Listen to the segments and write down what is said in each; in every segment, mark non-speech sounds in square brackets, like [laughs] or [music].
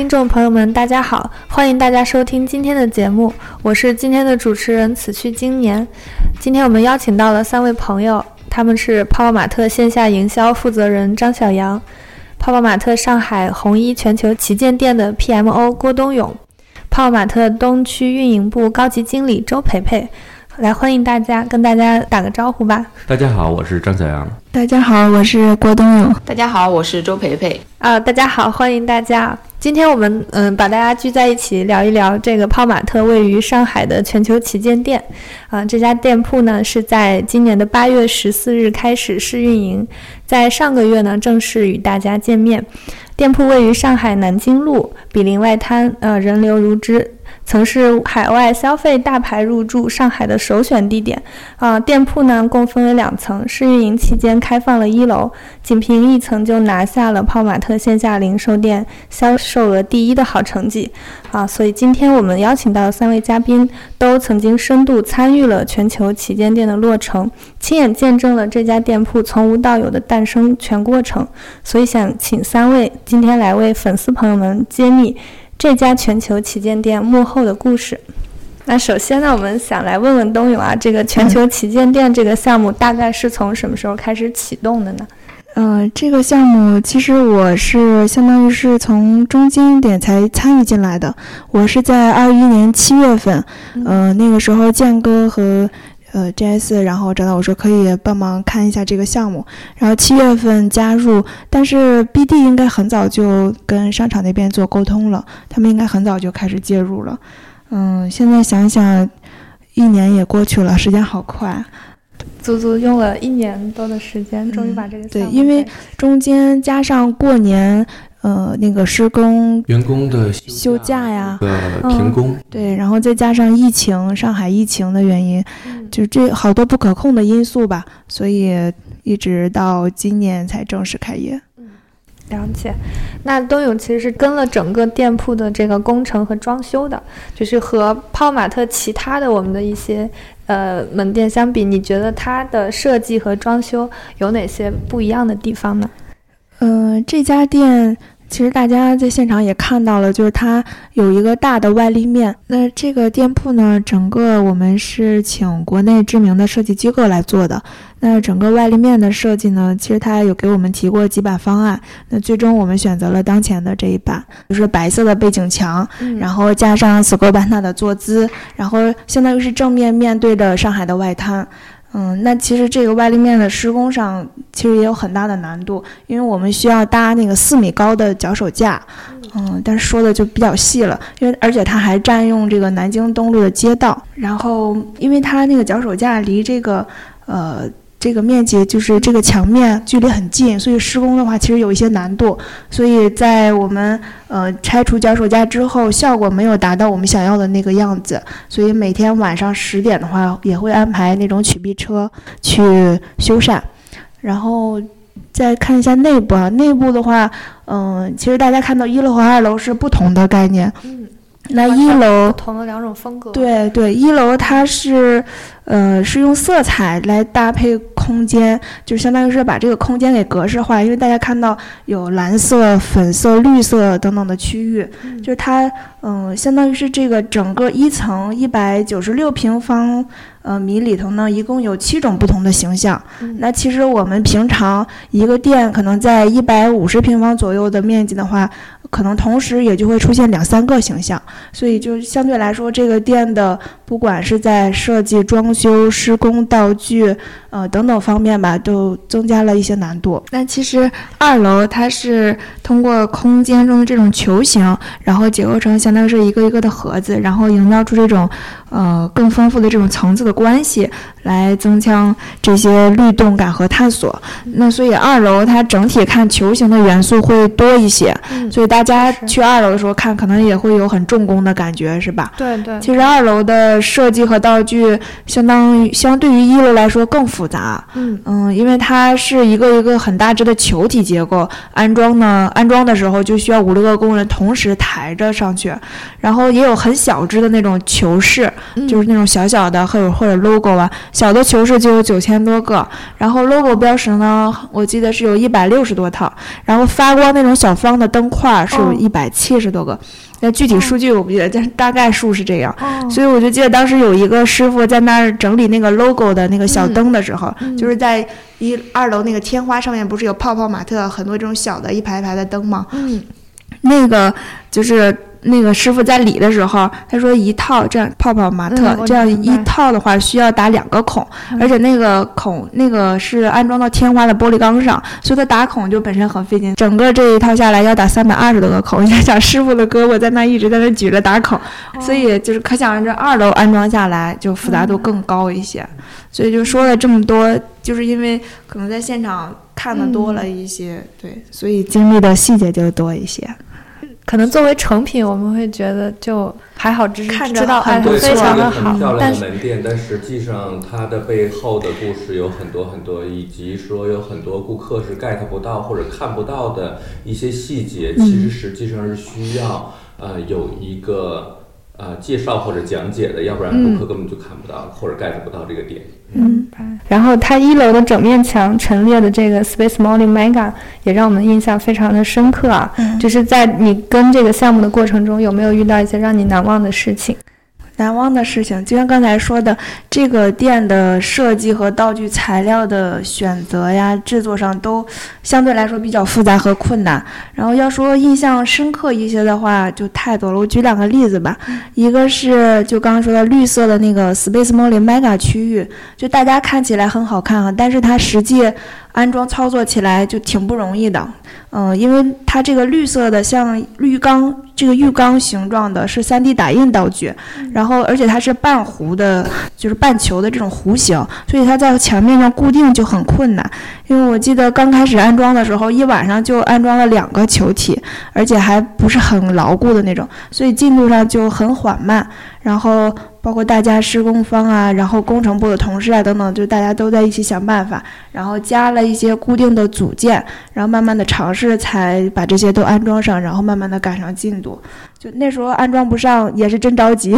听众朋友们，大家好，欢迎大家收听今天的节目，我是今天的主持人此去经年。今天我们邀请到了三位朋友，他们是泡泡玛特线下营销负责人张小杨，泡泡玛特上海红衣全球旗舰店的 PMO 郭东勇，泡泡玛特东区运营部高级经理周培培。来，欢迎大家，跟大家打个招呼吧。大家好，我是张小杨。大家好，我是郭冬勇。大家好，我是周培培。啊，大家好，欢迎大家。今天我们嗯，把大家聚在一起聊一聊这个泡玛特位于上海的全球旗舰店。啊，这家店铺呢是在今年的八月十四日开始试运营，在上个月呢正式与大家见面。店铺位于上海南京路，毗邻外滩，呃，人流如织。曾是海外消费大牌入驻上海的首选地点啊！店铺呢共分为两层，试运营期间开放了一楼，仅凭一层就拿下了泡玛特线下零售店销售额第一的好成绩啊！所以今天我们邀请到的三位嘉宾都曾经深度参与了全球旗舰店的落成，亲眼见证了这家店铺从无到有的诞生全过程，所以想请三位今天来为粉丝朋友们揭秘。这家全球旗舰店幕后的故事。那首先呢，我们想来问问东勇啊，这个全球旗舰店这个项目大概是从什么时候开始启动的呢？嗯，这个项目其实我是相当于是从中间点才参与进来的。我是在二一年七月份，嗯，那个时候建哥和。呃，J.S. 然后找到我说可以帮忙看一下这个项目，然后七月份加入，但是 B.D. 应该很早就跟商场那边做沟通了，他们应该很早就开始介入了。嗯，现在想想，一年也过去了，时间好快，足足用了一年多的时间，终于把这个对，因为中间加上过年。呃，那个施工员工的休假呀，呃，停工，对，然后再加上疫情，上海疫情的原因，就这好多不可控的因素吧，所以一直到今年才正式开业。嗯，了解。那东勇其实是跟了整个店铺的这个工程和装修的，就是和泡玛特其他的我们的一些呃门店相比，你觉得它的设计和装修有哪些不一样的地方呢？嗯，这家店其实大家在现场也看到了，就是它有一个大的外立面。那这个店铺呢，整个我们是请国内知名的设计机构来做的。那整个外立面的设计呢，其实它有给我们提过几版方案。那最终我们选择了当前的这一版，就是白色的背景墙，然后加上斯柯班纳的坐姿，然后相当于是正面面对着上海的外滩。嗯，那其实这个外立面的施工上其实也有很大的难度，因为我们需要搭那个四米高的脚手架，嗯，但是说的就比较细了，因为而且它还占用这个南京东路的街道，然后因为它那个脚手架离这个呃。这个面积就是这个墙面距离很近，所以施工的话其实有一些难度。所以在我们呃拆除脚手架之后，效果没有达到我们想要的那个样子。所以每天晚上十点的话，也会安排那种取臂车去修缮。然后再看一下内部啊，内部的话，嗯，其实大家看到一楼和二楼是不同的概念。那一楼不同的两种风格。对对，一楼它是。呃，是用色彩来搭配空间，就相当于是把这个空间给格式化。因为大家看到有蓝色、粉色、绿色等等的区域，就是它，嗯，相当于是这个整个一层一百九十六平方呃米里头呢，一共有七种不同的形象。那其实我们平常一个店可能在一百五十平方左右的面积的话，可能同时也就会出现两三个形象，所以就相对来说，这个店的不管是在设计装。修施工道具，呃等等方面吧，都增加了一些难度。那其实二楼它是通过空间中的这种球形，然后结构成相当于是一个一个的盒子，然后营造出这种呃更丰富的这种层次的关系，来增强这些律动感和探索。那所以二楼它整体看球形的元素会多一些，所以大家去二楼的时候看，可能也会有很重工的感觉，是吧？对对。其实二楼的设计和道具相。当于相对于一楼来说更复杂，嗯嗯，因为它是一个一个很大只的球体结构，安装呢，安装的时候就需要五六个工人同时抬着上去，然后也有很小只的那种球室，就是那种小小的，或者或者 logo 啊，小的球饰就有九千多个，然后 logo 标识呢，我记得是有一百六十多套，然后发光那种小方的灯块是有一百七十多个。那具体数据我不记得，但是大概数是这样。所以我就记得当时有一个师傅在那儿整理那个 logo 的那个小灯的时候，就是在一二楼那个天花上面不是有泡泡玛特很多这种小的一排一排的灯吗？嗯，那个就是那个师傅在理的时候，他说一套这样泡泡玛特这样一套的话需要打两个孔，而且那个孔那个是安装到天花的玻璃钢上，所以它打孔就本身很费劲。整个这一套下来要打三百二十多个孔，你想师傅的胳膊在那一直在那举着打孔，所以就是可想而知二楼安装下来就复杂度更高一些。所以就说了这么多，就是因为可能在现场看的多了一些，对，所以经历的细节就多一些。可能作为成品，我们会觉得就还好，只是看知道哎非常的好。但是门店，但实际上它的背后的故事有很多很多，以及说有很多顾客是 get 不到或者看不到的一些细节，其实实际上是需要呃有一个。呃，介绍或者讲解的，要不然顾客根本就看不到或者 get 不到这个点。嗯，然后它一楼的整面墙陈列的这个 Space Modeling Mega 也让我们印象非常的深刻啊。嗯，就是在你跟这个项目的过程中，有没有遇到一些让你难忘的事情？难忘的事情，就像刚才说的，这个店的设计和道具材料的选择呀，制作上都相对来说比较复杂和困难。然后要说印象深刻一些的话，就太多了。我举两个例子吧，一个是就刚刚说的绿色的那个 Space m o l l y Mega 区域，就大家看起来很好看啊，但是它实际安装操作起来就挺不容易的。嗯，因为它这个绿色的像浴缸，这个浴缸形状的是 3D 打印道具，然后而且它是半弧的，就是半球的这种弧形，所以它在墙面上固定就很困难。因为我记得刚开始安装的时候，一晚上就安装了两个球体，而且还不是很牢固的那种，所以进度上就很缓慢。然后。包括大家施工方啊，然后工程部的同事啊等等，就大家都在一起想办法，然后加了一些固定的组件，然后慢慢的尝试才把这些都安装上，然后慢慢的赶上进度。就那时候安装不上也是真着急，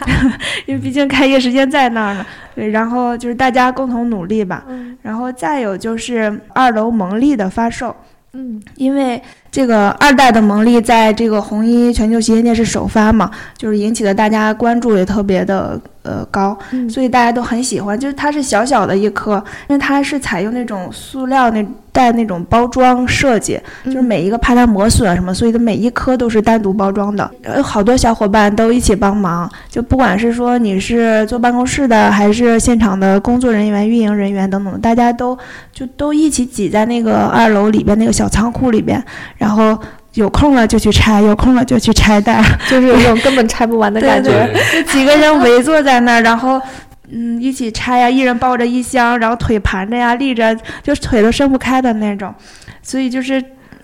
[laughs] 因为毕竟开业时间在那儿呢。对，然后就是大家共同努力吧。然后再有就是二楼蒙利的发售，嗯，因为。这个二代的蒙力在这个红衣全球旗舰店是首发嘛，就是引起了大家关注也特别的呃高，所以大家都很喜欢。就是它是小小的一颗，因为它是采用那种塑料那带那种包装设计，就是每一个怕它磨损什么，所以它每一颗都是单独包装的。有好多小伙伴都一起帮忙，就不管是说你是坐办公室的，还是现场的工作人员、运营人员等等，大家都就都一起挤在那个二楼里边那个小仓库里边。然后有空了就去拆，有空了就去拆袋，[laughs] 就是有种根本拆不完的 [laughs] 感觉。就几个人围坐在那儿，然后嗯一起拆呀，一人抱着一箱，然后腿盘着呀，立着，就腿都伸不开的那种。所以就是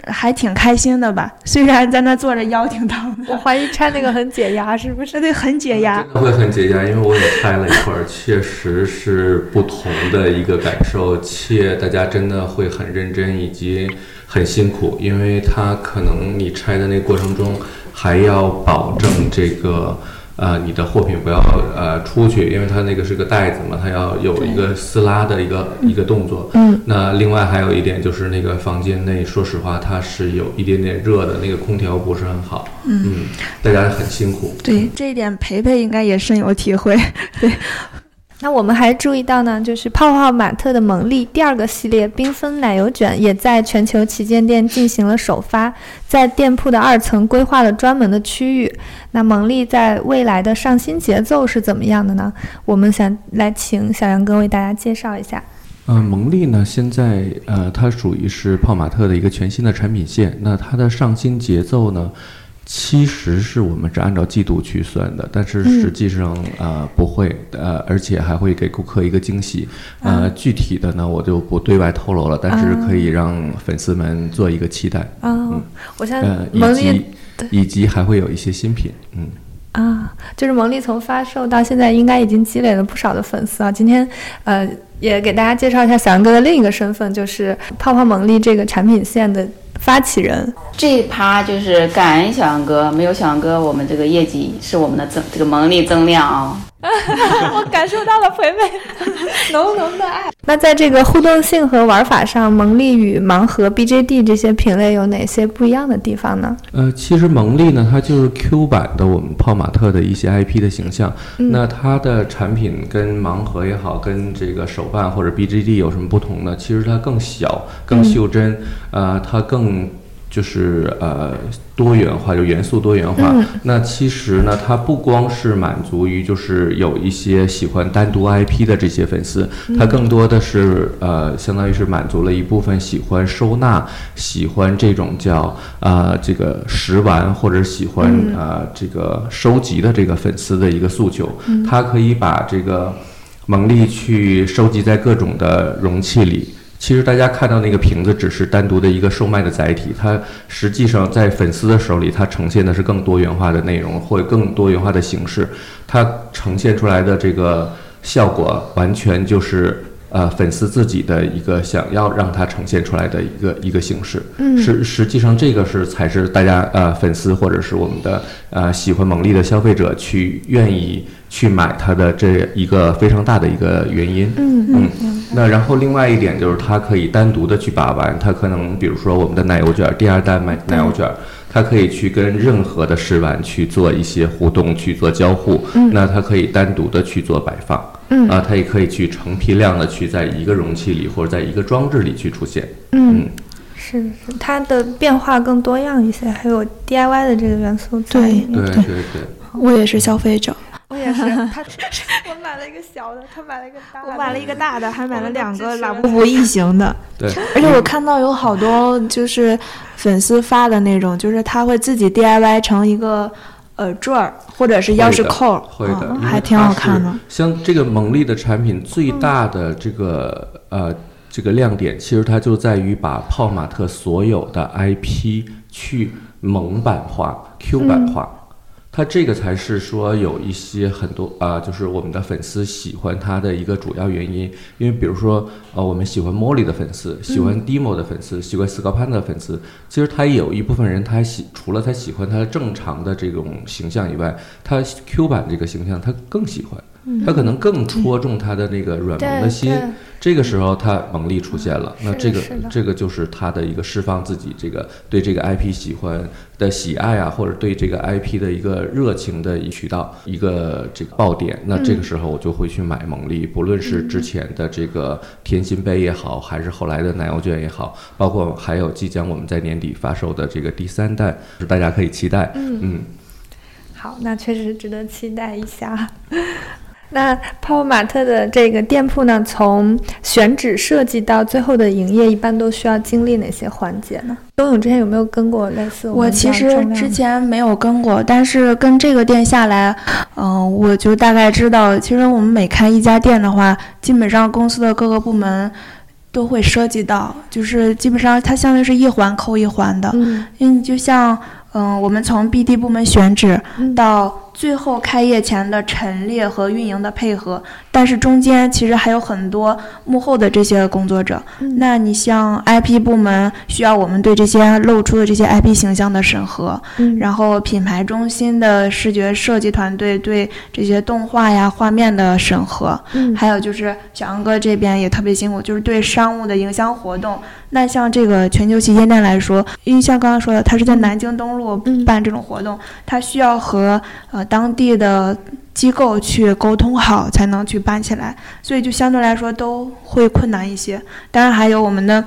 还挺开心的吧，虽然在那坐着腰挺疼的。[laughs] 我怀疑拆那个很解压，是不是？对，很解压。真的会很解压，因为我也拆了一会儿，确实是不同的一个感受，且大家真的会很认真，以及。很辛苦，因为它可能你拆的那过程中还要保证这个呃你的货品不要呃出去，因为它那个是个袋子嘛，它要有一个撕拉的一个一个动作。嗯。那另外还有一点就是那个房间内，说实话它是有一点点热的，那个空调不是很好。嗯。大家很辛苦。对这一点，培培应该也深有体会。对。[laughs] 那我们还注意到呢，就是泡泡玛特的蒙利第二个系列缤纷奶油卷也在全球旗舰店进行了首发，在店铺的二层规划了专门的区域。那蒙利在未来的上新节奏是怎么样的呢？我们想来请小杨哥为大家介绍一下。嗯，蒙利呢，现在呃，它属于是泡玛特的一个全新的产品线。那它的上新节奏呢？其实是我们是按照季度去算的，但是实际上呃不会，呃而且还会给顾客一个惊喜，呃具体的呢我就不对外透露了，但是可以让粉丝们做一个期待。嗯，我现在、呃以及以及还会有一些新品，嗯。啊，就是蒙利从发售到现在，应该已经积累了不少的粉丝啊。今天，呃，也给大家介绍一下小杨哥的另一个身份，就是泡泡蒙利这个产品线的发起人。这一趴就是感恩小杨哥，没有小杨哥，我们这个业绩是我们的增这个蒙利增量啊。[laughs] 我感受到了培培 [laughs] 浓浓的爱。那在这个互动性和玩法上，蒙利与盲盒、BJD 这些品类有哪些不一样的地方呢？呃，其实蒙利呢，它就是 Q 版的我们泡玛特的一些 IP 的形象。那它的产品跟盲盒也好，跟这个手办或者 BJD 有什么不同呢？其实它更小、更袖珍，呃，它更。就是呃多元化，就元素多元化。那其实呢，它不光是满足于就是有一些喜欢单独 IP 的这些粉丝，它更多的是呃，相当于是满足了一部分喜欢收纳、喜欢这种叫啊这个食玩或者喜欢啊这个收集的这个粉丝的一个诉求。它可以把这个蒙利去收集在各种的容器里。其实大家看到那个瓶子只是单独的一个售卖的载体，它实际上在粉丝的手里，它呈现的是更多元化的内容或者更多元化的形式，它呈现出来的这个效果完全就是呃粉丝自己的一个想要让它呈现出来的一个一个形式。嗯，实实际上这个是才是大家呃粉丝或者是我们的呃喜欢蒙利的消费者去愿意。去买它的这一个非常大的一个原因，嗯嗯，那然后另外一点就是它可以单独的去把玩，它可能比如说我们的奶油卷第二代奶奶油卷，它可以去跟任何的试玩去做一些互动，去做交互，那它可以单独的去做摆放，嗯。啊，它也可以去成批量的去在一个容器里或者在一个装置里去出现，嗯，是是，它的变化更多样一些，还有 DIY 的这个元素，对对对。对，我也是消费者。[laughs] 我也是，他 [laughs] 我买了一个小的，他买了一个大的，我买了一个大的，还买了两个拉布布异形的。对，而且我看到有好多就是粉丝发的那种，就是他会自己 DIY 成一个呃坠儿或者是钥匙扣，会的，还挺好看的。像这个蒙利的产品最大的这个呃这个亮点，其实它就在于把泡玛特所有的 IP 去蒙版化、Q 版化。它这个才是说有一些很多啊，就是我们的粉丝喜欢它的一个主要原因。因为比如说，呃，我们喜欢 Molly 的粉丝，喜欢 Demo 的粉丝，喜欢 s c a p a n 的粉丝，其实他也有一部分人，他喜除了他喜欢他正常的这种形象以外，他 Q 版这个形象他更喜欢。他可能更戳中他的那个软萌的心，这个时候他蒙力出现了，那这个这个就是他的一个释放自己这个对这个 IP 喜欢的喜爱啊，或者对这个 IP 的一个热情的一渠道，一个这个爆点。那这个时候我就会去买蒙力，不论是之前的这个甜心杯也好，还是后来的奶油卷也好，包括还有即将我们在年底发售的这个第三代，大家可以期待。嗯，好，那确实值得期待一下。那泡泡玛特的这个店铺呢，从选址设计到最后的营业，一般都需要经历哪些环节呢？东勇之前有没有跟过类似？我其实之前没有跟过，但是跟这个店下来，嗯，我就大概知道，其实我们每开一家店的话，基本上公司的各个部门都会涉及到，就是基本上它相当于是一环扣一环的，嗯，因为你就像，嗯，我们从 BD 部门选址到。最后开业前的陈列和运营的配合，但是中间其实还有很多幕后的这些工作者。那你像 IP 部门需要我们对这些露出的这些 IP 形象的审核，然后品牌中心的视觉设计团队对这些动画呀画面的审核，还有就是小杨哥这边也特别辛苦，就是对商务的营销活动。那像这个全球旗舰店来说，因为像刚刚说的，它是在南京东路办这种活动，它需要和呃当地的机构去沟通好，才能去办起来，所以就相对来说都会困难一些。当然还有我们的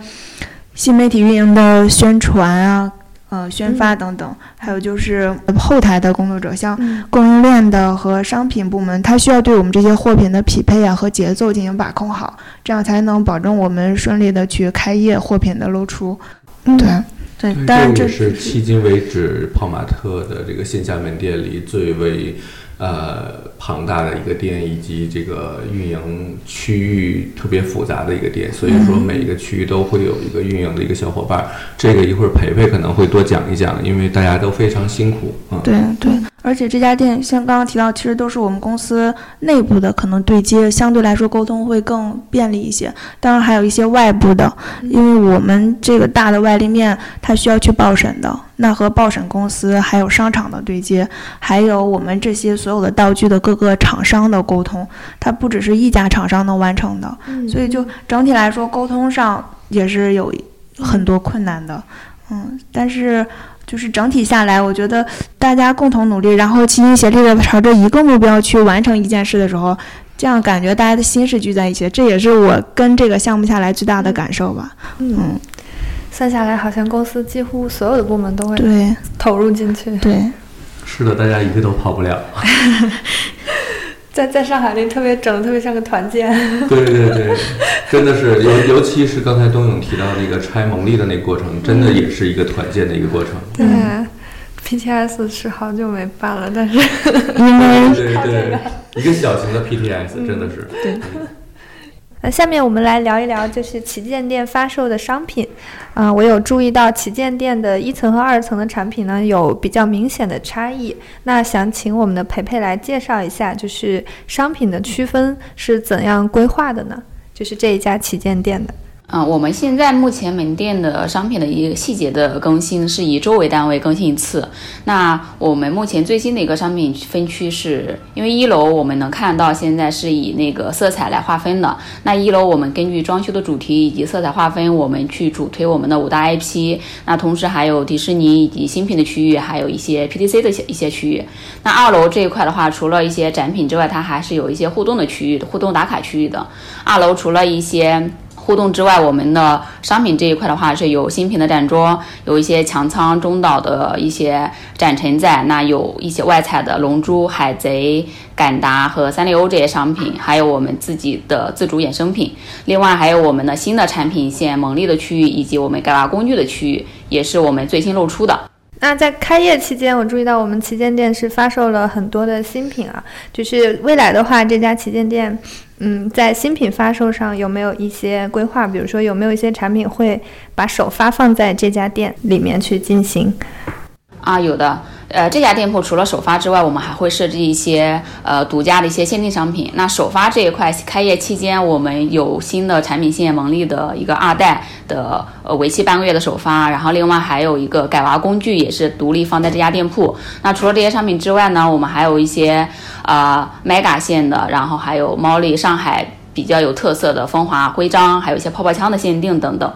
新媒体运营的宣传啊。呃，宣发等等，还有就是后台的工作者，像供应链的和商品部门，他需要对我们这些货品的匹配啊和节奏进行把控好，这样才能保证我们顺利的去开业，货品的露出。对对，当然这是迄今为止泡玛特的这个线下门店里最为。呃，庞大的一个店，以及这个运营区域特别复杂的一个店，所以说每一个区域都会有一个运营的一个小伙伴。这个一会儿培培可能会多讲一讲，因为大家都非常辛苦啊。对对，而且这家店像刚刚提到，其实都是我们公司内部的，可能对接相对来说沟通会更便利一些。当然还有一些外部的，因为我们这个大的外立面它需要去报审的，那和报审公司还有商场的对接，还有我们这些所有的道具的各个厂商的沟通，它不只是一家厂商能完成的，所以就整体来说沟通上也是有很多困难的。嗯，但是。就是整体下来，我觉得大家共同努力，然后齐心协力的朝着一个目标去完成一件事的时候，这样感觉大家的心是聚在一起。这也是我跟这个项目下来最大的感受吧。嗯，算下来，好像公司几乎所有的部门都会对投入进去。对，是的，大家一个都跑不了。[laughs] 在在上海那特别整的特别像个团建。[laughs] 对对对，真的是尤尤其是刚才冬勇提到那个拆蒙利的那个过程，真的也是一个团建的一个过程。对，PTS 是好久没办了，但是因为对对，一个小型的 PTS 真的是对。那下面我们来聊一聊，就是旗舰店发售的商品。啊，我有注意到旗舰店的一层和二层的产品呢，有比较明显的差异。那想请我们的培培来介绍一下，就是商品的区分是怎样规划的呢？就是这一家旗舰店的。嗯，我们现在目前门店的商品的一个细节的更新是以周为单位更新一次。那我们目前最新的一个商品分区是，因为一楼我们能看到现在是以那个色彩来划分的。那一楼我们根据装修的主题以及色彩划分，我们去主推我们的五大 IP。那同时还有迪士尼以及新品的区域，还有一些 PTC 的一些一些区域。那二楼这一块的话，除了一些展品之外，它还是有一些互动的区域，互动打卡区域的。二楼除了一些。互动之外，我们的商品这一块的话是有新品的展桌，有一些强仓中岛的一些展陈在，那有一些外采的龙珠、海贼、敢达和三丽鸥这些商品，还有我们自己的自主衍生品。另外还有我们的新的产品线蒙利的区域，以及我们盖瓦工具的区域，也是我们最新露出的。那在开业期间，我注意到我们旗舰店是发售了很多的新品啊，就是未来的话，这家旗舰店。嗯，在新品发售上有没有一些规划？比如说，有没有一些产品会把首发放在这家店里面去进行？啊，有的。呃，这家店铺除了首发之外，我们还会设置一些呃独家的一些限定商品。那首发这一块，开业期间我们有新的产品线，蒙利的一个二代的呃为期半个月的首发。然后另外还有一个改娃工具也是独立放在这家店铺。那除了这些商品之外呢，我们还有一些啊 mega 线的，然后还有猫丽上海比较有特色的风华徽章，还有一些泡泡枪的限定等等。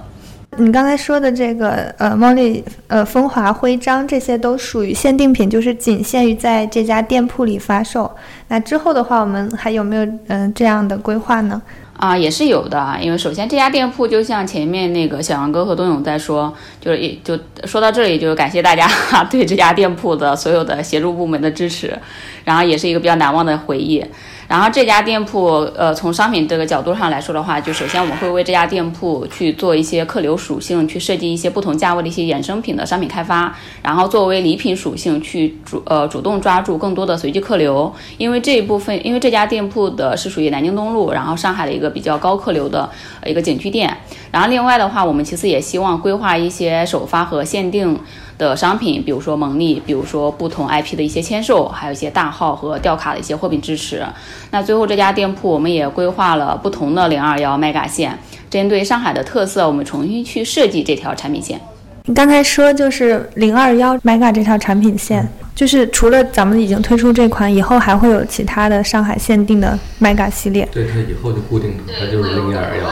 你刚才说的这个呃，猫丽呃，风华徽章这些都属于限定品，就是仅限于在这家店铺里发售。那之后的话，我们还有没有嗯这样的规划呢？啊，也是有的。因为首先这家店铺就像前面那个小杨哥和东勇在说，就是也就说到这里，就是感谢大家 [laughs] 对这家店铺的所有的协助部门的支持，然后也是一个比较难忘的回忆。然后这家店铺，呃，从商品这个角度上来说的话，就首先我们会为这家店铺去做一些客流属性，去设计一些不同价位的一些衍生品的商品开发，然后作为礼品属性去主呃主动抓住更多的随机客流，因为这一部分，因为这家店铺的是属于南京东路，然后上海的一个比较高客流的一个景区店，然后另外的话，我们其次也希望规划一些首发和限定。的商品，比如说蒙利，比如说不同 IP 的一些签售，还有一些大号和吊卡的一些货品支持。那最后这家店铺，我们也规划了不同的零二幺 mega 线，针对上海的特色，我们重新去设计这条产品线。你刚才说就是零二幺 mega 这条产品线，就是除了咱们已经推出这款，以后还会有其他的上海限定的 mega 系列。对，它以后就固定的，它就是零二幺。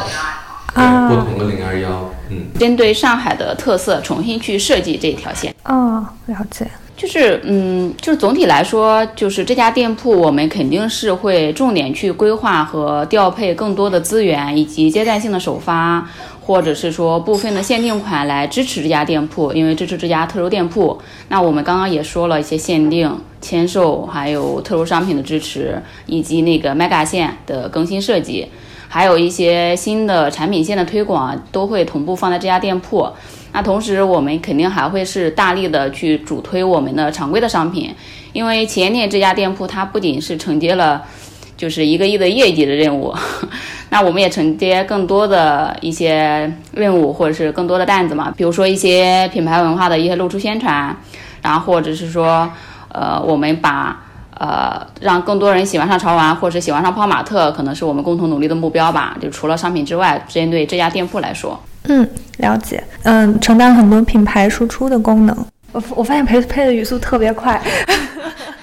啊，不同的零二幺，嗯，针对上海的特色重新去设计这条线。哦，了解。就是，嗯，就是总体来说，就是这家店铺我们肯定是会重点去规划和调配更多的资源，以及阶段性的首发，或者是说部分的限定款来支持这家店铺，因为支持这家特殊店铺。那我们刚刚也说了一些限定、签售，还有特殊商品的支持，以及那个 mega 线的更新设计。还有一些新的产品线的推广都会同步放在这家店铺。那同时，我们肯定还会是大力的去主推我们的常规的商品，因为旗舰店这家店铺它不仅是承接了就是一个亿的业绩的任务，[laughs] 那我们也承接更多的一些任务或者是更多的担子嘛，比如说一些品牌文化的一些露出宣传，然后或者是说。呃，我们把呃让更多人喜欢上潮玩，或者喜欢上泡玛特，可能是我们共同努力的目标吧。就除了商品之外，针对这家店铺来说，嗯，了解，嗯，承担很多品牌输出的功能。我我发现培培的语速特别快。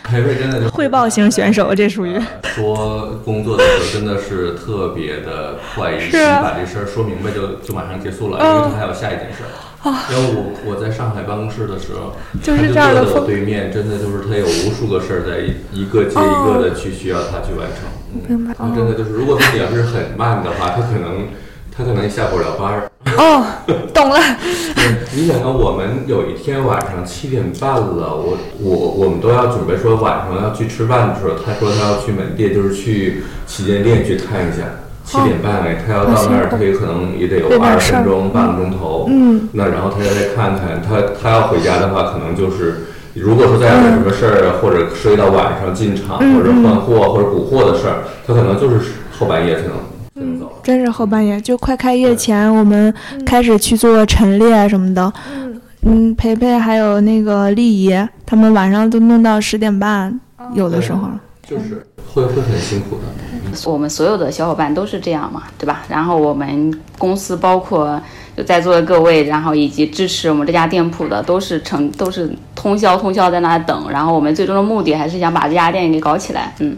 培培真的就 [laughs] 汇报型选手，这属于说工作的时候真的是特别的快，一气把这事儿说明白就就马上结束了，因为他还有下一件事儿。因为我我在上海办公室的时候，就是这样的。我对面真的就是他有无数个事儿在一个接一个的去需要他去完成。明白。真的就是，如果他要是很慢的话，他可能。他可能下不了班儿哦，懂了。你想想，我们有一天晚上七点半了，我我我们都要准备说晚上要去吃饭的时候，他说他要去门店，就是去旗舰店去看一下。七点半哎，他要到那儿，他也可能也得有二十分钟、半个钟头。嗯。那然后他再看看，他他要回家的话，可能就是如果说再有什么事儿，或者涉及到晚上进场或者换货或者补货的事儿，他可能就是后半夜才能。嗯，真是后半夜，就快开业前，我们开始去做陈列什么的。嗯。嗯，培培还有那个丽姨，他们晚上都弄到十点半，有的时候。就是会会很辛苦的。我们所有的小伙伴都是这样嘛，对吧？然后我们公司包括就在座的各位，然后以及支持我们这家店铺的，都是成都是通宵通宵在那等。然后我们最终的目的还是想把这家店给搞起来。嗯。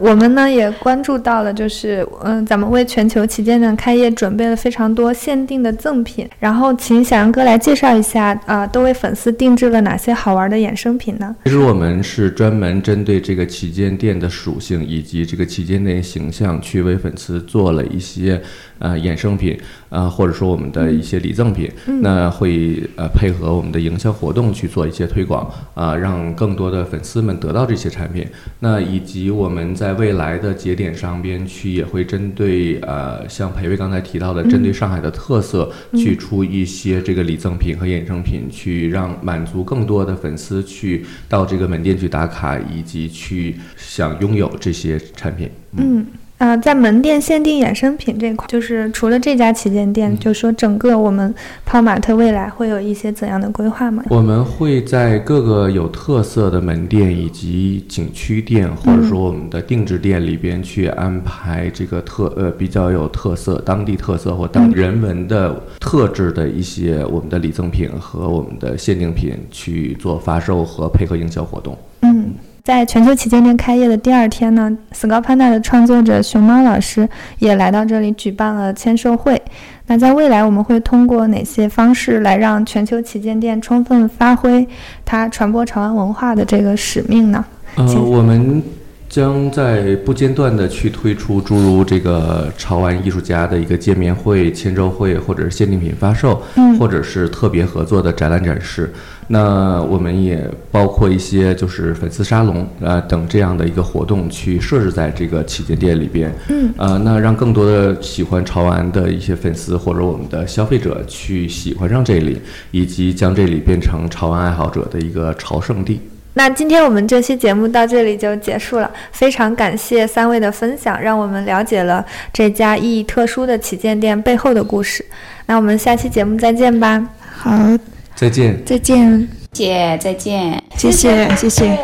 我们呢也关注到了，就是嗯，咱们为全球旗舰店开业准备了非常多限定的赠品，然后请小杨哥来介绍一下啊，都为粉丝定制了哪些好玩的衍生品呢？其实我们是专门针对这个旗舰店的属性以及这个旗舰店形象，去为粉丝做了一些呃衍生品啊，或者说我们的一些礼赠品，那会呃配合我们的营销活动去做一些推广啊，让更多的粉丝们得到这些产品，那以及我们。在未来的节点上边去，也会针对呃，像培培刚才提到的，针对上海的特色，去出一些这个礼赠品和衍生品，去让满足更多的粉丝去到这个门店去打卡，以及去想拥有这些产品。嗯。呃，在门店限定衍生品这块，就是除了这家旗舰店，就说整个我们泡玛特未来会有一些怎样的规划吗？我们会在各个有特色的门店以及景区店，或者说我们的定制店里边去安排这个特呃比较有特色、当地特色或当人文的特质的一些我们的礼赠品和我们的限定品去做发售和配合营销活动。嗯。在全球旗舰店开业的第二天呢，Sculpanda 的创作者熊猫老师也来到这里举办了签售会。那在未来，我们会通过哪些方式来让全球旗舰店充分发挥它传播潮玩文化的这个使命呢？呃，我们。将在不间断的去推出诸如这个潮玩艺术家的一个见面会、签售会，或者是限定品发售，或者是特别合作的展览展示。那我们也包括一些就是粉丝沙龙啊等这样的一个活动，去设置在这个旗舰店里边。嗯，呃，那让更多的喜欢潮玩的一些粉丝或者我们的消费者去喜欢上这里，以及将这里变成潮玩爱好者的一个潮圣地。那今天我们这期节目到这里就结束了，非常感谢三位的分享，让我们了解了这家意义特殊的旗舰店背后的故事。那我们下期节目再见吧。好，再见，再见，姐，再见，谢谢，谢谢。